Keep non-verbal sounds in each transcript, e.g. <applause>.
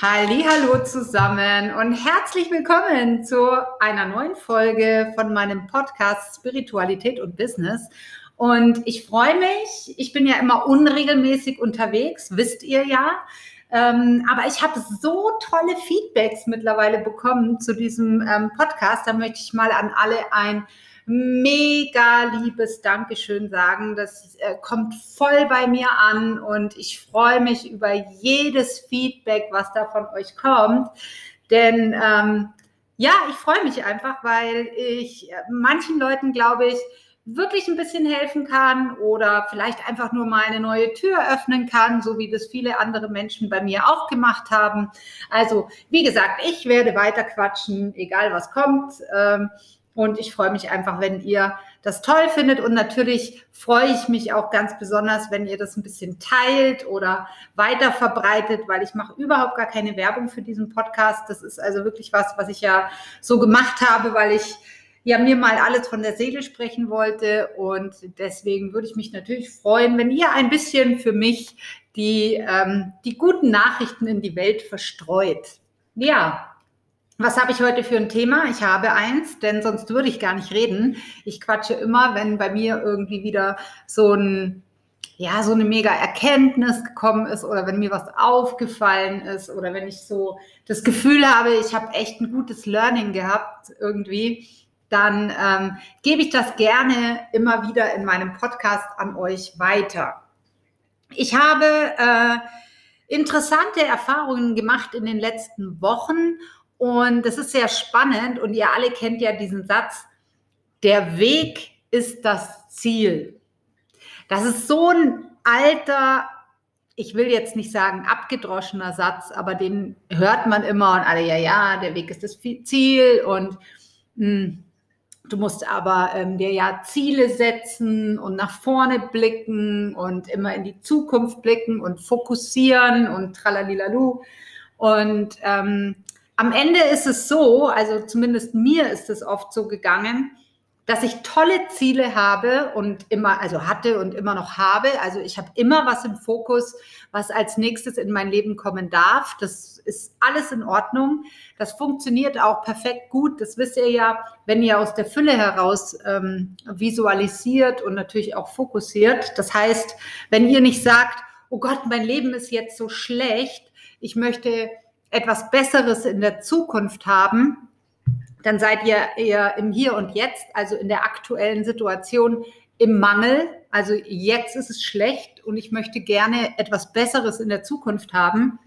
Hallo zusammen und herzlich willkommen zu einer neuen Folge von meinem Podcast Spiritualität und Business. Und ich freue mich, ich bin ja immer unregelmäßig unterwegs, wisst ihr ja. Ähm, aber ich habe so tolle Feedbacks mittlerweile bekommen zu diesem ähm, Podcast. Da möchte ich mal an alle ein mega liebes Dankeschön sagen. Das äh, kommt voll bei mir an und ich freue mich über jedes Feedback, was da von euch kommt. Denn ähm, ja, ich freue mich einfach, weil ich äh, manchen Leuten, glaube ich, wirklich ein bisschen helfen kann oder vielleicht einfach nur mal eine neue Tür öffnen kann, so wie das viele andere Menschen bei mir auch gemacht haben. Also, wie gesagt, ich werde weiter quatschen, egal was kommt. Ähm, und ich freue mich einfach, wenn ihr das toll findet. Und natürlich freue ich mich auch ganz besonders, wenn ihr das ein bisschen teilt oder weiter verbreitet, weil ich mache überhaupt gar keine Werbung für diesen Podcast. Das ist also wirklich was, was ich ja so gemacht habe, weil ich ja mir mal alles von der Seele sprechen wollte. Und deswegen würde ich mich natürlich freuen, wenn ihr ein bisschen für mich die, ähm, die guten Nachrichten in die Welt verstreut. Ja, was habe ich heute für ein Thema? Ich habe eins, denn sonst würde ich gar nicht reden. Ich quatsche immer, wenn bei mir irgendwie wieder so ein ja, so eine mega Erkenntnis gekommen ist oder wenn mir was aufgefallen ist oder wenn ich so das Gefühl habe, ich habe echt ein gutes Learning gehabt irgendwie, dann ähm, gebe ich das gerne immer wieder in meinem Podcast an euch weiter. Ich habe äh, interessante Erfahrungen gemacht in den letzten Wochen und das ist sehr spannend und ihr alle kennt ja diesen Satz, der Weg ist das Ziel. Das ist so ein alter, ich will jetzt nicht sagen abgedroschener Satz, aber den hört man immer und alle, ja, ja, der Weg ist das Ziel und mh, hm, du musst aber ähm, dir ja Ziele setzen und nach vorne blicken und immer in die Zukunft blicken und fokussieren und tralalilalu. Und ähm, am Ende ist es so, also zumindest mir ist es oft so gegangen, dass ich tolle Ziele habe und immer, also hatte und immer noch habe. Also ich habe immer was im Fokus, was als nächstes in mein Leben kommen darf. Das ist alles in Ordnung. Das funktioniert auch perfekt gut. Das wisst ihr ja, wenn ihr aus der Fülle heraus ähm, visualisiert und natürlich auch fokussiert. Das heißt, wenn ihr nicht sagt, oh Gott, mein Leben ist jetzt so schlecht, ich möchte etwas Besseres in der Zukunft haben, dann seid ihr eher im Hier und Jetzt, also in der aktuellen Situation im Mangel. Also jetzt ist es schlecht und ich möchte gerne etwas Besseres in der Zukunft haben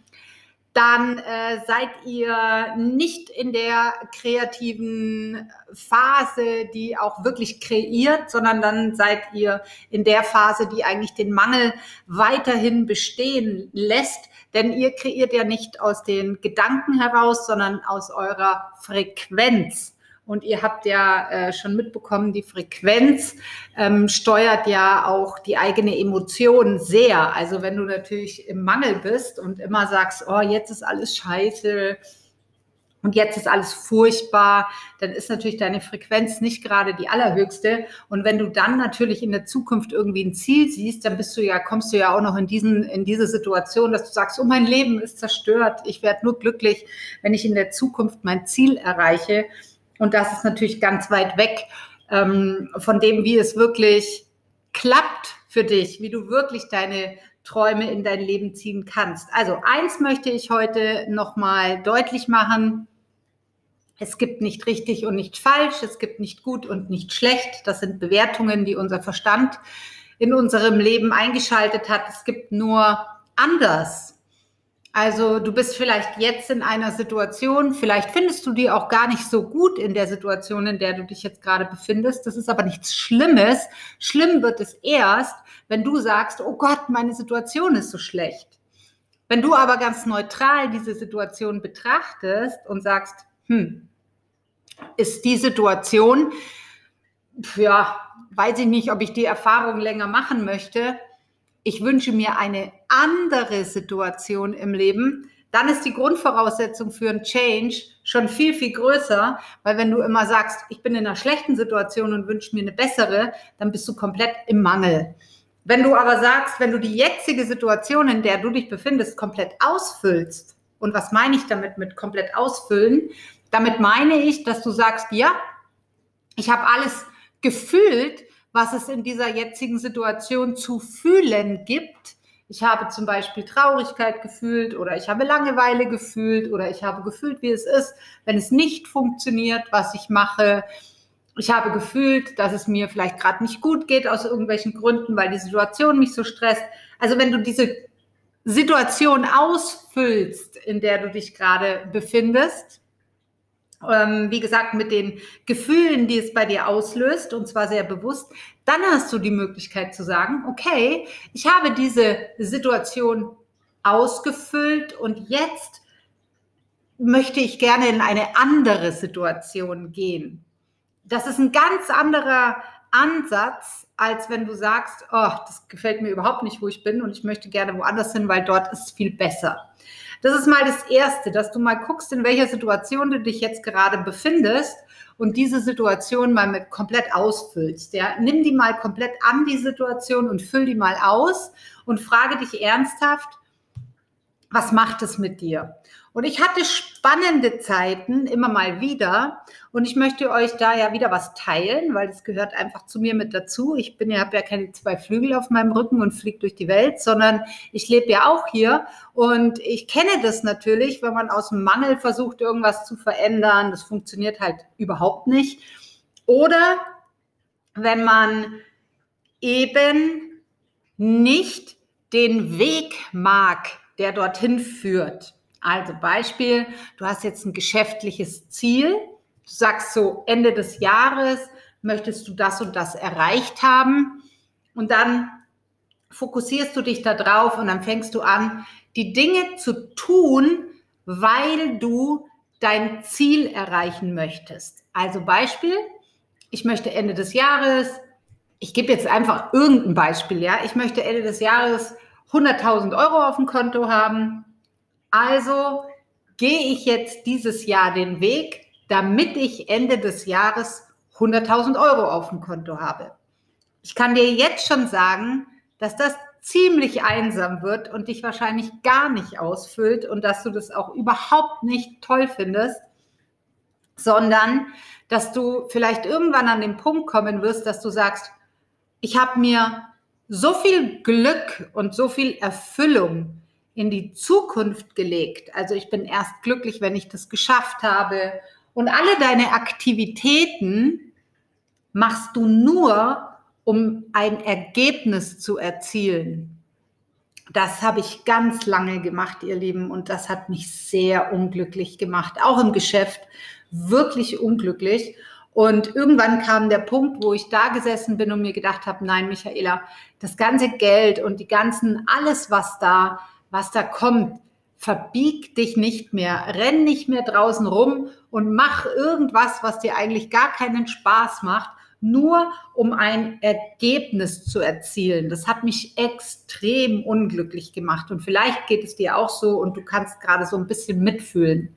dann äh, seid ihr nicht in der kreativen Phase, die auch wirklich kreiert, sondern dann seid ihr in der Phase, die eigentlich den Mangel weiterhin bestehen lässt. Denn ihr kreiert ja nicht aus den Gedanken heraus, sondern aus eurer Frequenz. Und ihr habt ja äh, schon mitbekommen, die Frequenz ähm, steuert ja auch die eigene Emotion sehr. Also wenn du natürlich im Mangel bist und immer sagst, oh, jetzt ist alles scheiße und jetzt ist alles furchtbar, dann ist natürlich deine Frequenz nicht gerade die allerhöchste. Und wenn du dann natürlich in der Zukunft irgendwie ein Ziel siehst, dann bist du ja, kommst du ja auch noch in diesen, in diese Situation, dass du sagst, oh, mein Leben ist zerstört. Ich werde nur glücklich, wenn ich in der Zukunft mein Ziel erreiche. Und das ist natürlich ganz weit weg ähm, von dem, wie es wirklich klappt für dich, wie du wirklich deine Träume in dein Leben ziehen kannst. Also eins möchte ich heute nochmal deutlich machen. Es gibt nicht richtig und nicht falsch, es gibt nicht gut und nicht schlecht. Das sind Bewertungen, die unser Verstand in unserem Leben eingeschaltet hat. Es gibt nur anders. Also du bist vielleicht jetzt in einer Situation, vielleicht findest du die auch gar nicht so gut in der Situation, in der du dich jetzt gerade befindest. Das ist aber nichts Schlimmes. Schlimm wird es erst, wenn du sagst, oh Gott, meine Situation ist so schlecht. Wenn du aber ganz neutral diese Situation betrachtest und sagst, hm, ist die Situation, ja, weiß ich nicht, ob ich die Erfahrung länger machen möchte, ich wünsche mir eine andere Situation im Leben, dann ist die Grundvoraussetzung für ein Change schon viel, viel größer, weil wenn du immer sagst, ich bin in einer schlechten Situation und wünsche mir eine bessere, dann bist du komplett im Mangel. Wenn du aber sagst, wenn du die jetzige Situation, in der du dich befindest, komplett ausfüllst, Und was meine ich damit mit komplett ausfüllen? Damit meine ich, dass du sagst, ja, ich habe alles gefühlt, was es in dieser jetzigen Situation zu fühlen gibt. Ich habe zum Beispiel Traurigkeit gefühlt oder ich habe Langeweile gefühlt oder ich habe gefühlt, wie es ist, wenn es nicht funktioniert, was ich mache. Ich habe gefühlt, dass es mir vielleicht gerade nicht gut geht aus irgendwelchen Gründen, weil die Situation mich so stresst. Also wenn du diese Situation ausfüllst, in der du dich gerade befindest, wie gesagt, mit den Gefühlen, die es bei dir auslöst, und zwar sehr bewusst, dann hast du die Möglichkeit zu sagen, okay, ich habe diese Situation ausgefüllt und jetzt möchte ich gerne in eine andere Situation gehen. Das ist ein ganz anderer Ansatz, als wenn du sagst, oh, das gefällt mir überhaupt nicht, wo ich bin und ich möchte gerne woanders hin, weil dort ist es viel besser. Das ist mal das Erste, dass du mal guckst, in welcher Situation du dich jetzt gerade befindest und diese Situation mal mit komplett ausfüllst. Ja? Nimm die mal komplett an, die Situation, und füll die mal aus und frage dich ernsthaft, was macht es mit dir? Und ich hatte spannende Zeiten immer mal wieder und ich möchte euch da ja wieder was teilen, weil das gehört einfach zu mir mit dazu. Ich bin ja habe ja keine zwei Flügel auf meinem Rücken und fliege durch die Welt, sondern ich lebe ja auch hier und ich kenne das natürlich, wenn man aus dem Mangel versucht irgendwas zu verändern, das funktioniert halt überhaupt nicht. Oder wenn man eben nicht den Weg mag, der dorthin führt. Also Beispiel, du hast jetzt ein geschäftliches Ziel, du sagst so, Ende des Jahres möchtest du das und das erreicht haben. Und dann fokussierst du dich da drauf und dann fängst du an, die Dinge zu tun, weil du dein Ziel erreichen möchtest. Also Beispiel, ich möchte Ende des Jahres, ich gebe jetzt einfach irgendein Beispiel, ja, ich möchte Ende des Jahres 100.000 Euro auf dem Konto haben also gehe ich jetzt dieses Jahr den Weg, damit ich Ende des Jahres 100.000 Euro auf dem Konto habe. Ich kann dir jetzt schon sagen, dass das ziemlich einsam wird und dich wahrscheinlich gar nicht ausfüllt und dass du das auch überhaupt nicht toll findest, sondern dass du vielleicht irgendwann an den Punkt kommen wirst, dass du sagst, ich habe mir so viel Glück und so viel Erfüllung in die Zukunft gelegt. Also ich bin erst glücklich, wenn ich das geschafft habe. Und alle deine Aktivitäten machst du nur, um ein Ergebnis zu erzielen. Das habe ich ganz lange gemacht, ihr Lieben, und das hat mich sehr unglücklich gemacht, auch im Geschäft, wirklich unglücklich. Und irgendwann kam der Punkt, wo ich da gesessen bin und mir gedacht habe, nein, Michaela, das ganze Geld und die ganzen, alles, was da was da kommt. Verbieg dich nicht mehr, renn nicht mehr draußen rum und mach irgendwas, was dir eigentlich gar keinen Spaß macht, nur um ein Ergebnis zu erzielen. Das hat mich extrem unglücklich gemacht und vielleicht geht es dir auch so und du kannst gerade so ein bisschen mitfühlen.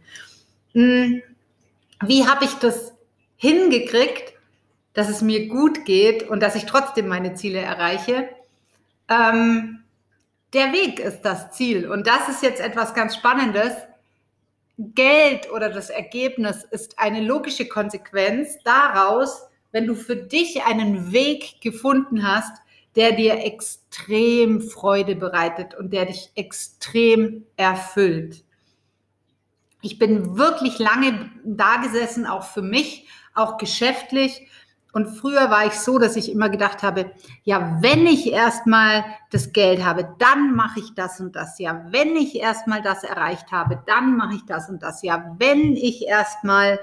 Hm, wie habe ich das hingekriegt, dass es mir gut geht und dass ich trotzdem meine Ziele erreiche? Ähm, der Weg ist das Ziel. Und das ist jetzt etwas ganz Spannendes. Geld oder das Ergebnis ist eine logische Konsequenz daraus, wenn du für dich einen Weg gefunden hast, der dir extrem Freude bereitet und der dich extrem erfüllt. Ich bin wirklich lange da gesessen, auch für mich, auch geschäftlich und früher war ich so, dass ich immer gedacht habe, ja, wenn ich erstmal das Geld habe, dann mache ich das und das. Ja, wenn ich erstmal das erreicht habe, dann mache ich das und das. Ja, wenn ich erstmal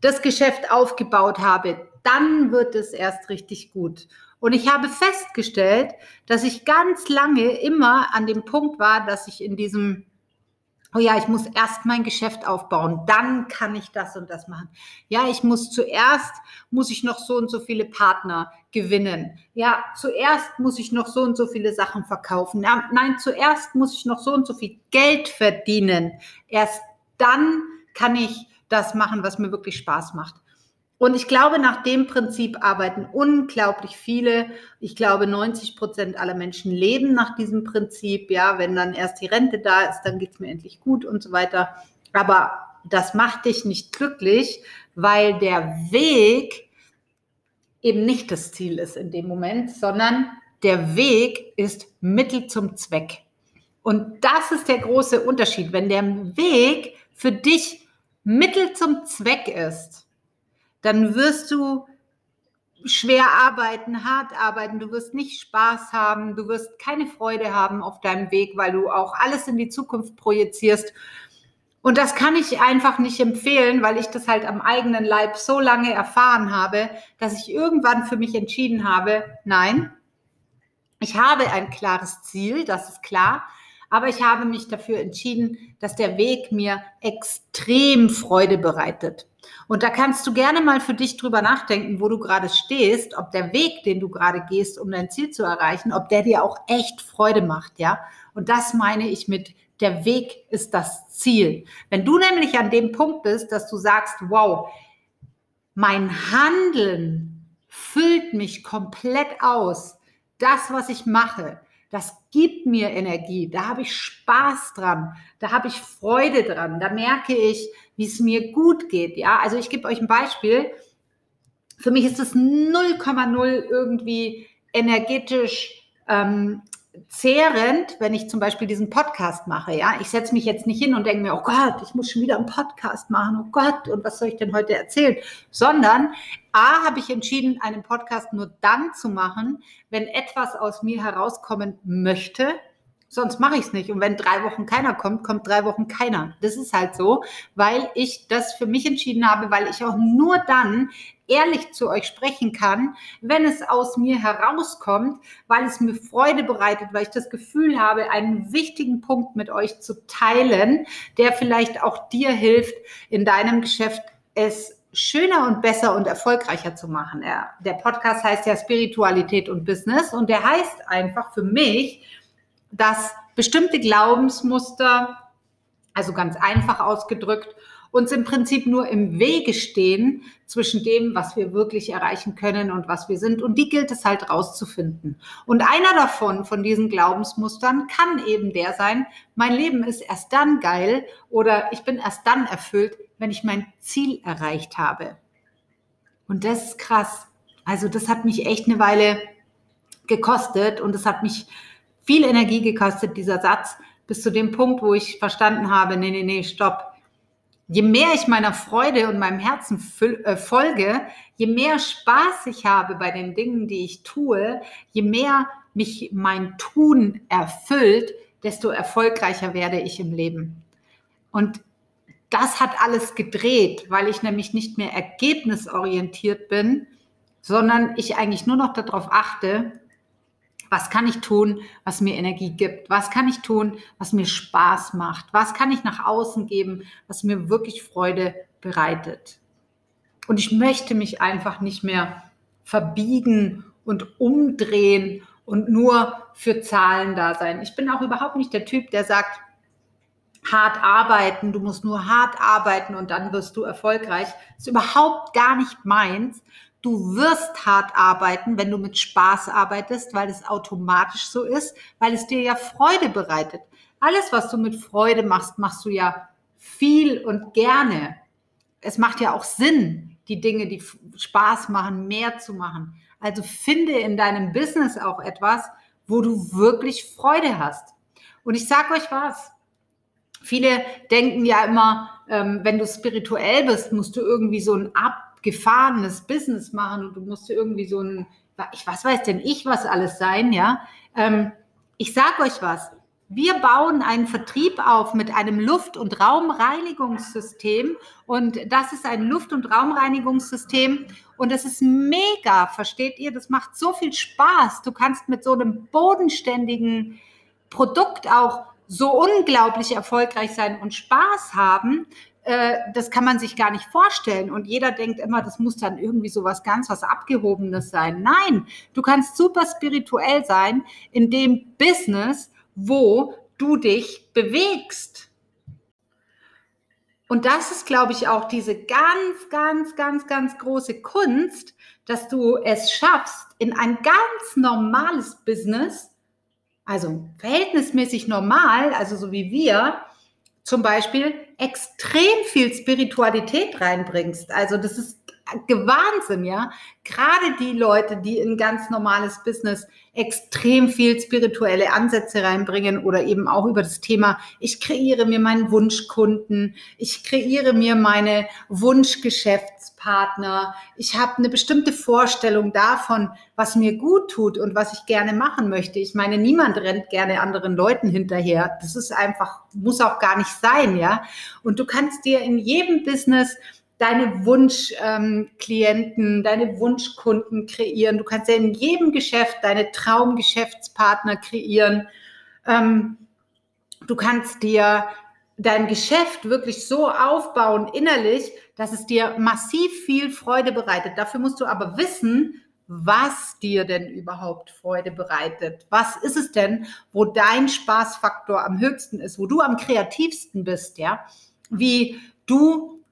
das Geschäft aufgebaut habe, dann wird es erst richtig gut. Und ich habe festgestellt, dass ich ganz lange immer an dem Punkt war, dass ich in diesem oh ja, ich muss erst mein Geschäft aufbauen, dann kann ich das und das machen. Ja, ich muss zuerst, muss ich noch so und so viele Partner gewinnen. Ja, zuerst muss ich noch so und so viele Sachen verkaufen. Ja, nein, zuerst muss ich noch so und so viel Geld verdienen. Erst dann kann ich das machen, was mir wirklich Spaß macht. Und ich glaube, nach dem Prinzip arbeiten unglaublich viele. Ich glaube, 90 Prozent aller Menschen leben nach diesem Prinzip. Ja, wenn dann erst die Rente da ist, dann geht es mir endlich gut und so weiter. Aber das macht dich nicht glücklich, weil der Weg eben nicht das Ziel ist in dem Moment, sondern der Weg ist Mittel zum Zweck. Und das ist der große Unterschied. Wenn der Weg für dich Mittel zum Zweck ist, dann wirst du schwer arbeiten, hart arbeiten, du wirst nicht Spaß haben, du wirst keine Freude haben auf deinem Weg, weil du auch alles in die Zukunft projizierst. Und das kann ich einfach nicht empfehlen, weil ich das halt am eigenen Leib so lange erfahren habe, dass ich irgendwann für mich entschieden habe, nein, ich habe ein klares Ziel, das ist klar, aber ich habe mich dafür entschieden, dass der Weg mir extrem Freude bereitet. Und da kannst du gerne mal für dich drüber nachdenken, wo du gerade stehst, ob der Weg, den du gerade gehst, um dein Ziel zu erreichen, ob der dir auch echt Freude macht, ja? Und das meine ich mit der Weg ist das Ziel. Wenn du nämlich an dem Punkt bist, dass du sagst, wow, mein Handeln füllt mich komplett aus, das, was ich mache, das gibt mir Energie, da habe ich Spaß dran, da habe ich Freude dran, da merke ich, wie es mir gut geht. Ja, also ich gebe euch ein Beispiel. Für mich ist es 0,0 irgendwie energetisch ähm, zehrend, wenn ich zum Beispiel diesen Podcast mache. Ja, ich setze mich jetzt nicht hin und denke mir, oh Gott, ich muss schon wieder einen Podcast machen. Oh Gott, und was soll ich denn heute erzählen? Sondern A, habe ich entschieden, einen Podcast nur dann zu machen, wenn etwas aus mir herauskommen möchte, sonst mache ich es nicht. Und wenn drei Wochen keiner kommt, kommt drei Wochen keiner. Das ist halt so, weil ich das für mich entschieden habe, weil ich auch nur dann ehrlich zu euch sprechen kann, wenn es aus mir herauskommt, weil es mir Freude bereitet, weil ich das Gefühl habe, einen wichtigen Punkt mit euch zu teilen, der vielleicht auch dir hilft, in deinem Geschäft es schöner und besser und erfolgreicher zu machen. der Podcast heißt ja Spiritualität und Business und der heißt einfach für mich, dass bestimmte Glaubensmuster, also ganz einfach ausgedrückt, uns im Prinzip nur im Wege stehen zwischen dem, was wir wirklich erreichen können und was wir sind. Und die gilt es halt rauszufinden. Und einer davon, von diesen Glaubensmustern, kann eben der sein, mein Leben ist erst dann geil oder ich bin erst dann erfüllt, wenn ich mein Ziel erreicht habe. Und das ist krass. Also das hat mich echt eine Weile gekostet und es hat mich viel Energie gekostet, dieser Satz, bis zu dem Punkt, wo ich verstanden habe, nee, nee, nee, stopp. Je mehr ich meiner Freude und meinem Herzen äh, folge, je mehr Spaß ich habe bei den Dingen, die ich tue, je mehr mich mein Tun erfüllt, desto erfolgreicher werde ich im Leben. Und das hat alles gedreht, weil ich nämlich nicht mehr ergebnisorientiert bin, sondern ich eigentlich nur noch darauf achte, was kann ich tun, was mir Energie gibt? Was kann ich tun, was mir Spaß macht? Was kann ich nach außen geben, was mir wirklich Freude bereitet? Und ich möchte mich einfach nicht mehr verbiegen und umdrehen und nur für Zahlen da sein. Ich bin auch überhaupt nicht der Typ, der sagt, hart arbeiten, du musst nur hart arbeiten und dann wirst du erfolgreich. Das ist überhaupt gar nicht meins, Du wirst hart arbeiten, wenn du mit Spaß arbeitest, weil es automatisch so ist, weil es dir ja Freude bereitet. Alles, was du mit Freude machst, machst du ja viel und gerne. Es macht ja auch Sinn, die Dinge, die Spaß machen, mehr zu machen. Also finde in deinem Business auch etwas, wo du wirklich Freude hast. Und ich sage euch was. Viele denken ja immer, ähm, wenn du spirituell bist, musst du irgendwie so ein Ab gefahrenes Business machen und du musst irgendwie so ein, ich, was weiß denn ich, was alles sein, ja. Ähm, ich sage euch was. Wir bauen einen Vertrieb auf mit einem Luft- und Raumreinigungssystem und das ist ein Luft- und Raumreinigungssystem und das ist mega, versteht ihr? Das macht so viel Spaß. Du kannst mit so einem bodenständigen Produkt auch so unglaublich erfolgreich sein und Spaß haben, äh, das kann man sich gar nicht vorstellen. Und jeder denkt immer, das muss dann irgendwie so was ganz was Abgehobenes sein. Nein, du kannst super spirituell sein in dem Business, wo du dich bewegst. Und das ist, glaube ich, auch diese ganz, ganz, ganz, ganz große Kunst, dass du es schaffst, in ein ganz normales Business, also verhältnismäßig normal, also so wie wir, zum Beispiel extrem viel Spiritualität reinbringst. Also das ist Wahnsinn, ja. Gerade die Leute, die in ganz normales Business extrem viel spirituelle Ansätze reinbringen oder eben auch über das Thema, ich kreiere mir meinen Wunschkunden, ich kreiere mir meine Wunschgeschäftspartner, ich habe eine bestimmte Vorstellung davon, was mir gut tut und was ich gerne machen möchte. Ich meine, niemand rennt gerne anderen Leuten hinterher. Das ist einfach, muss auch gar nicht sein, ja. Und du kannst dir in jedem Business deine Wunschklienten, ähm, deine Wunschkunden kreieren. Du kannst ja in jedem Geschäft deine Traumgeschäftspartner kreieren. Ähm, du kannst dir dein Geschäft wirklich so aufbauen innerlich, dass es dir massiv viel Freude bereitet. Dafür musst du aber wissen, was dir denn überhaupt Freude bereitet. Was ist es denn, wo dein Spaßfaktor am höchsten ist, wo du am kreativsten bist, ja? Wie du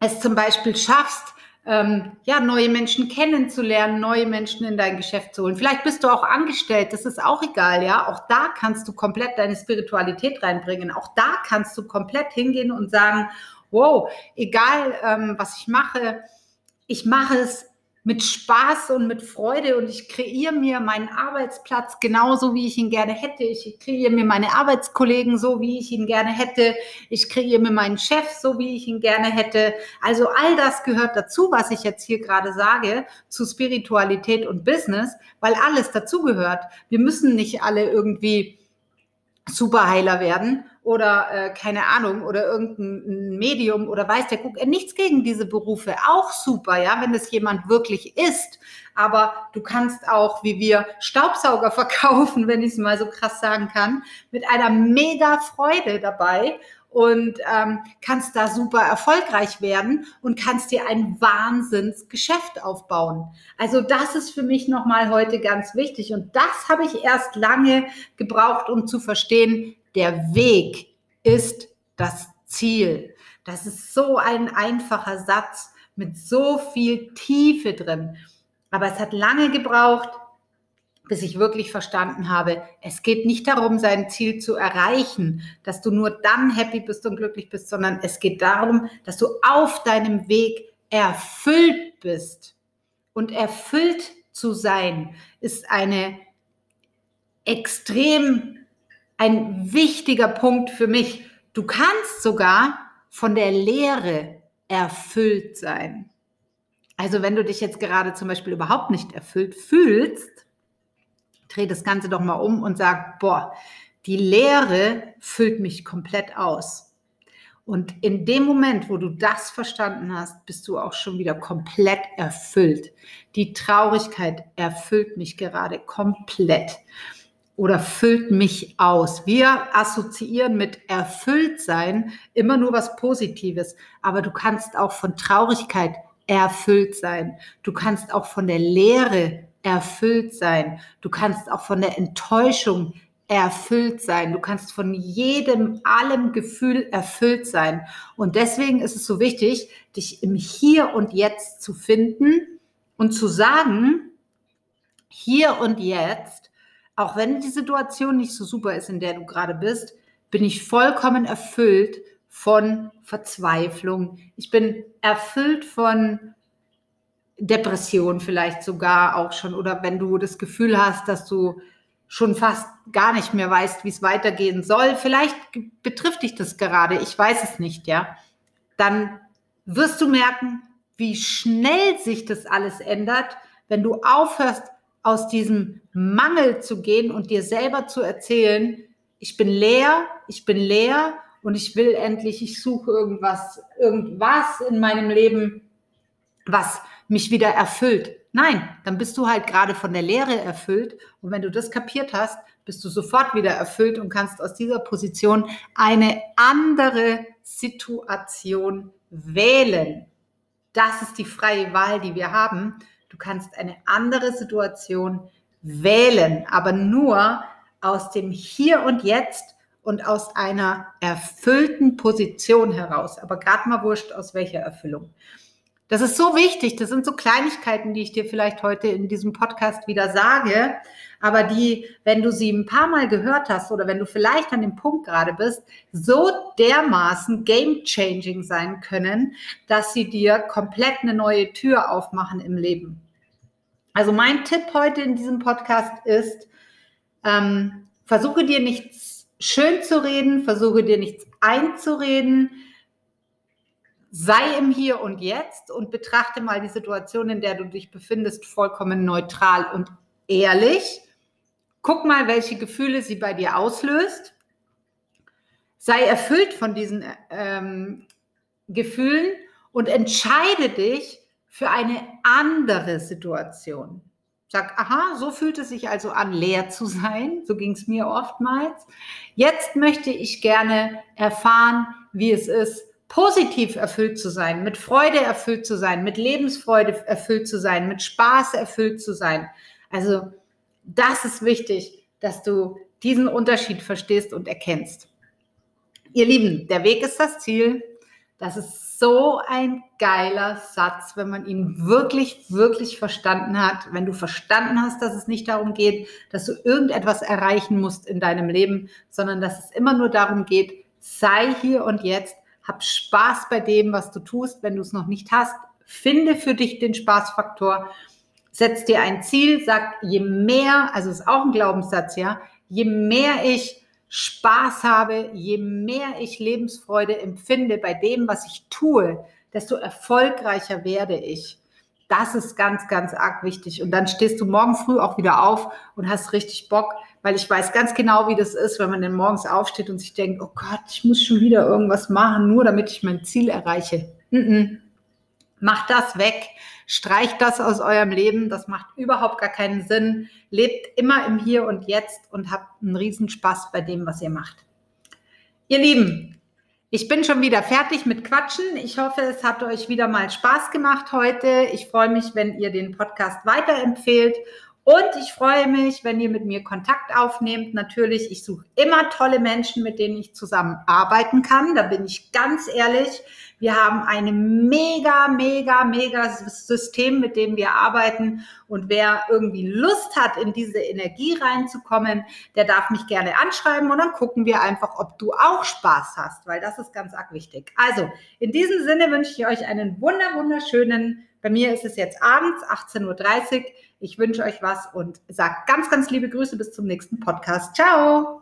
es zum Beispiel schaffst, ähm, ja, neue Menschen kennenzulernen, neue Menschen in dein Geschäft zu holen. Vielleicht bist du auch angestellt, das ist auch egal, ja. Auch da kannst du komplett deine Spiritualität reinbringen. Auch da kannst du komplett hingehen und sagen, wow, egal ähm, was ich mache, ich mache es mit Spaß und mit Freude und ich kreiere mir meinen Arbeitsplatz genauso, wie ich ihn gerne hätte. Ich kreiere mir meine Arbeitskollegen so, wie ich ihn gerne hätte. Ich kreiere mir meinen Chef so, wie ich ihn gerne hätte. Also all das gehört dazu, was ich jetzt hier gerade sage, zu Spiritualität und Business, weil alles dazugehört. Wir müssen nicht alle irgendwie Superheiler werden oder äh, keine Ahnung oder irgendein Medium oder weiß der guck nichts gegen diese Berufe auch super ja wenn es jemand wirklich ist. Aber du kannst auch wie wir Staubsauger <laughs> verkaufen wenn ich es mal so krass sagen kann mit einer mega Freude dabei und ähm, kannst da super erfolgreich werden und kannst dir ein Wahnsinnsgeschäft aufbauen. Also das ist für mich nochmal heute ganz wichtig und das habe ich erst lange gebraucht, um zu verstehen, der Weg ist das Ziel. Das ist so ein einfacher Satz mit so viel Tiefe drin. Aber es hat lange gebraucht, bis ich wirklich verstanden habe, es geht nicht darum, sein Ziel zu erreichen, dass du nur dann happy bist und glücklich bist, sondern es geht darum, dass du auf deinem Weg erfüllt bist. Und erfüllt zu sein ist eine extrem ein wichtiger Punkt für mich. Du kannst sogar von der Lehre erfüllt sein. Also wenn du dich jetzt gerade zum Beispiel überhaupt nicht erfüllt fühlst, dreh das Ganze doch mal um und sag, boah, die Lehre füllt mich komplett aus. Und in dem Moment, wo du das verstanden hast, bist du auch schon wieder komplett erfüllt. Die Traurigkeit erfüllt mich gerade komplett oder füllt mich aus. Wir assoziieren mit erfüllt sein immer nur was Positives, aber du kannst auch von Traurigkeit erfüllt sein. Du kannst auch von der Leere erfüllt sein. Du kannst auch von der Enttäuschung erfüllt sein. Du kannst von jedem, allem Gefühl erfüllt sein. Und deswegen ist es so wichtig, dich im Hier und Jetzt zu finden und zu sagen, hier und jetzt auch wenn die Situation nicht so super ist, in der du gerade bist, bin ich vollkommen erfüllt von Verzweiflung. Ich bin erfüllt von Depression vielleicht sogar auch schon. Oder wenn du das Gefühl hast, dass du schon fast gar nicht mehr weißt, wie es weitergehen soll. Vielleicht betrifft dich das gerade, ich weiß es nicht, ja. Dann wirst du merken, wie schnell sich das alles ändert, wenn du aufhörst, aus diesem Mangel zu gehen und dir selber zu erzählen, ich bin leer, ich bin leer und ich will endlich, ich suche irgendwas, irgendwas in meinem Leben, was mich wieder erfüllt. Nein, dann bist du halt gerade von der Leere erfüllt und wenn du das kapiert hast, bist du sofort wieder erfüllt und kannst aus dieser Position eine andere Situation wählen. Das ist die freie Wahl, die wir haben. Du kannst eine andere Situation wählen, aber nur aus dem Hier und Jetzt und aus einer erfüllten Position heraus. Aber gerade mal wurscht, aus welcher Erfüllung. Das ist so wichtig. Das sind so Kleinigkeiten, die ich dir vielleicht heute in diesem Podcast wieder sage, aber die, wenn du sie ein paar Mal gehört hast oder wenn du vielleicht an dem Punkt gerade bist, so dermaßen game-changing sein können, dass sie dir komplett eine neue Tür aufmachen im Leben. Also mein Tipp heute in diesem Podcast ist, ähm, versuche dir nichts schön zu reden, versuche dir nichts einzureden, sei im Hier und Jetzt und betrachte mal die Situation, in der du dich befindest, vollkommen neutral und ehrlich. Guck mal, welche Gefühle sie bei dir auslöst. Sei erfüllt von diesen ähm, Gefühlen und entscheide dich für eine andere Situation. Sag, aha, so fühlt es sich also an, leer zu sein. So ging es mir oftmals. Jetzt möchte ich gerne erfahren, wie es ist, positiv erfüllt zu sein, mit Freude erfüllt zu sein, mit Lebensfreude erfüllt zu sein, mit Spaß erfüllt zu sein. Also das ist wichtig, dass du diesen Unterschied verstehst und erkennst. Ihr Lieben, der Weg ist das Ziel. Das ist so ein geiler Satz, wenn man ihn wirklich, wirklich verstanden hat. Wenn du verstanden hast, dass es nicht darum geht, dass du irgendetwas erreichen musst in deinem Leben, sondern dass es immer nur darum geht, sei hier und jetzt hab Spaß bei dem, was du tust. Wenn du es noch nicht hast, finde für dich den Spaßfaktor. Setz dir ein Ziel, sag, je mehr, also ist auch ein Glaubenssatz, ja, je mehr ich Spaß habe, je mehr ich Lebensfreude empfinde bei dem, was ich tue, desto erfolgreicher werde ich. Das ist ganz, ganz arg wichtig. Und dann stehst du morgen früh auch wieder auf und hast richtig Bock, weil ich weiß ganz genau, wie das ist, wenn man dann morgens aufsteht und sich denkt, oh Gott, ich muss schon wieder irgendwas machen, nur damit ich mein Ziel erreiche. Mm -mm. Macht das weg, streicht das aus eurem Leben, das macht überhaupt gar keinen Sinn. Lebt immer im Hier und Jetzt und habt einen Riesenspaß bei dem, was ihr macht. Ihr Lieben, ich bin schon wieder fertig mit Quatschen. Ich hoffe, es hat euch wieder mal Spaß gemacht heute. Ich freue mich, wenn ihr den Podcast weiterempfehlt und ich freue mich, wenn ihr mit mir Kontakt aufnehmt. Natürlich, ich suche immer tolle Menschen, mit denen ich zusammen arbeiten kann. Da bin ich ganz ehrlich. Wir haben ein mega, mega, mega System, mit dem wir arbeiten. Und wer irgendwie Lust hat, in diese Energie reinzukommen, der darf mich gerne anschreiben und dann gucken wir einfach, ob du auch Spaß hast, weil das ist ganz arg wichtig. Also, in diesem Sinne wünsche ich euch einen wunder, wunderschönen, bei mir ist es jetzt abends, 18.30 Uhr. Ich wünsche euch was und sage ganz, ganz liebe Grüße bis zum nächsten Podcast. Ciao!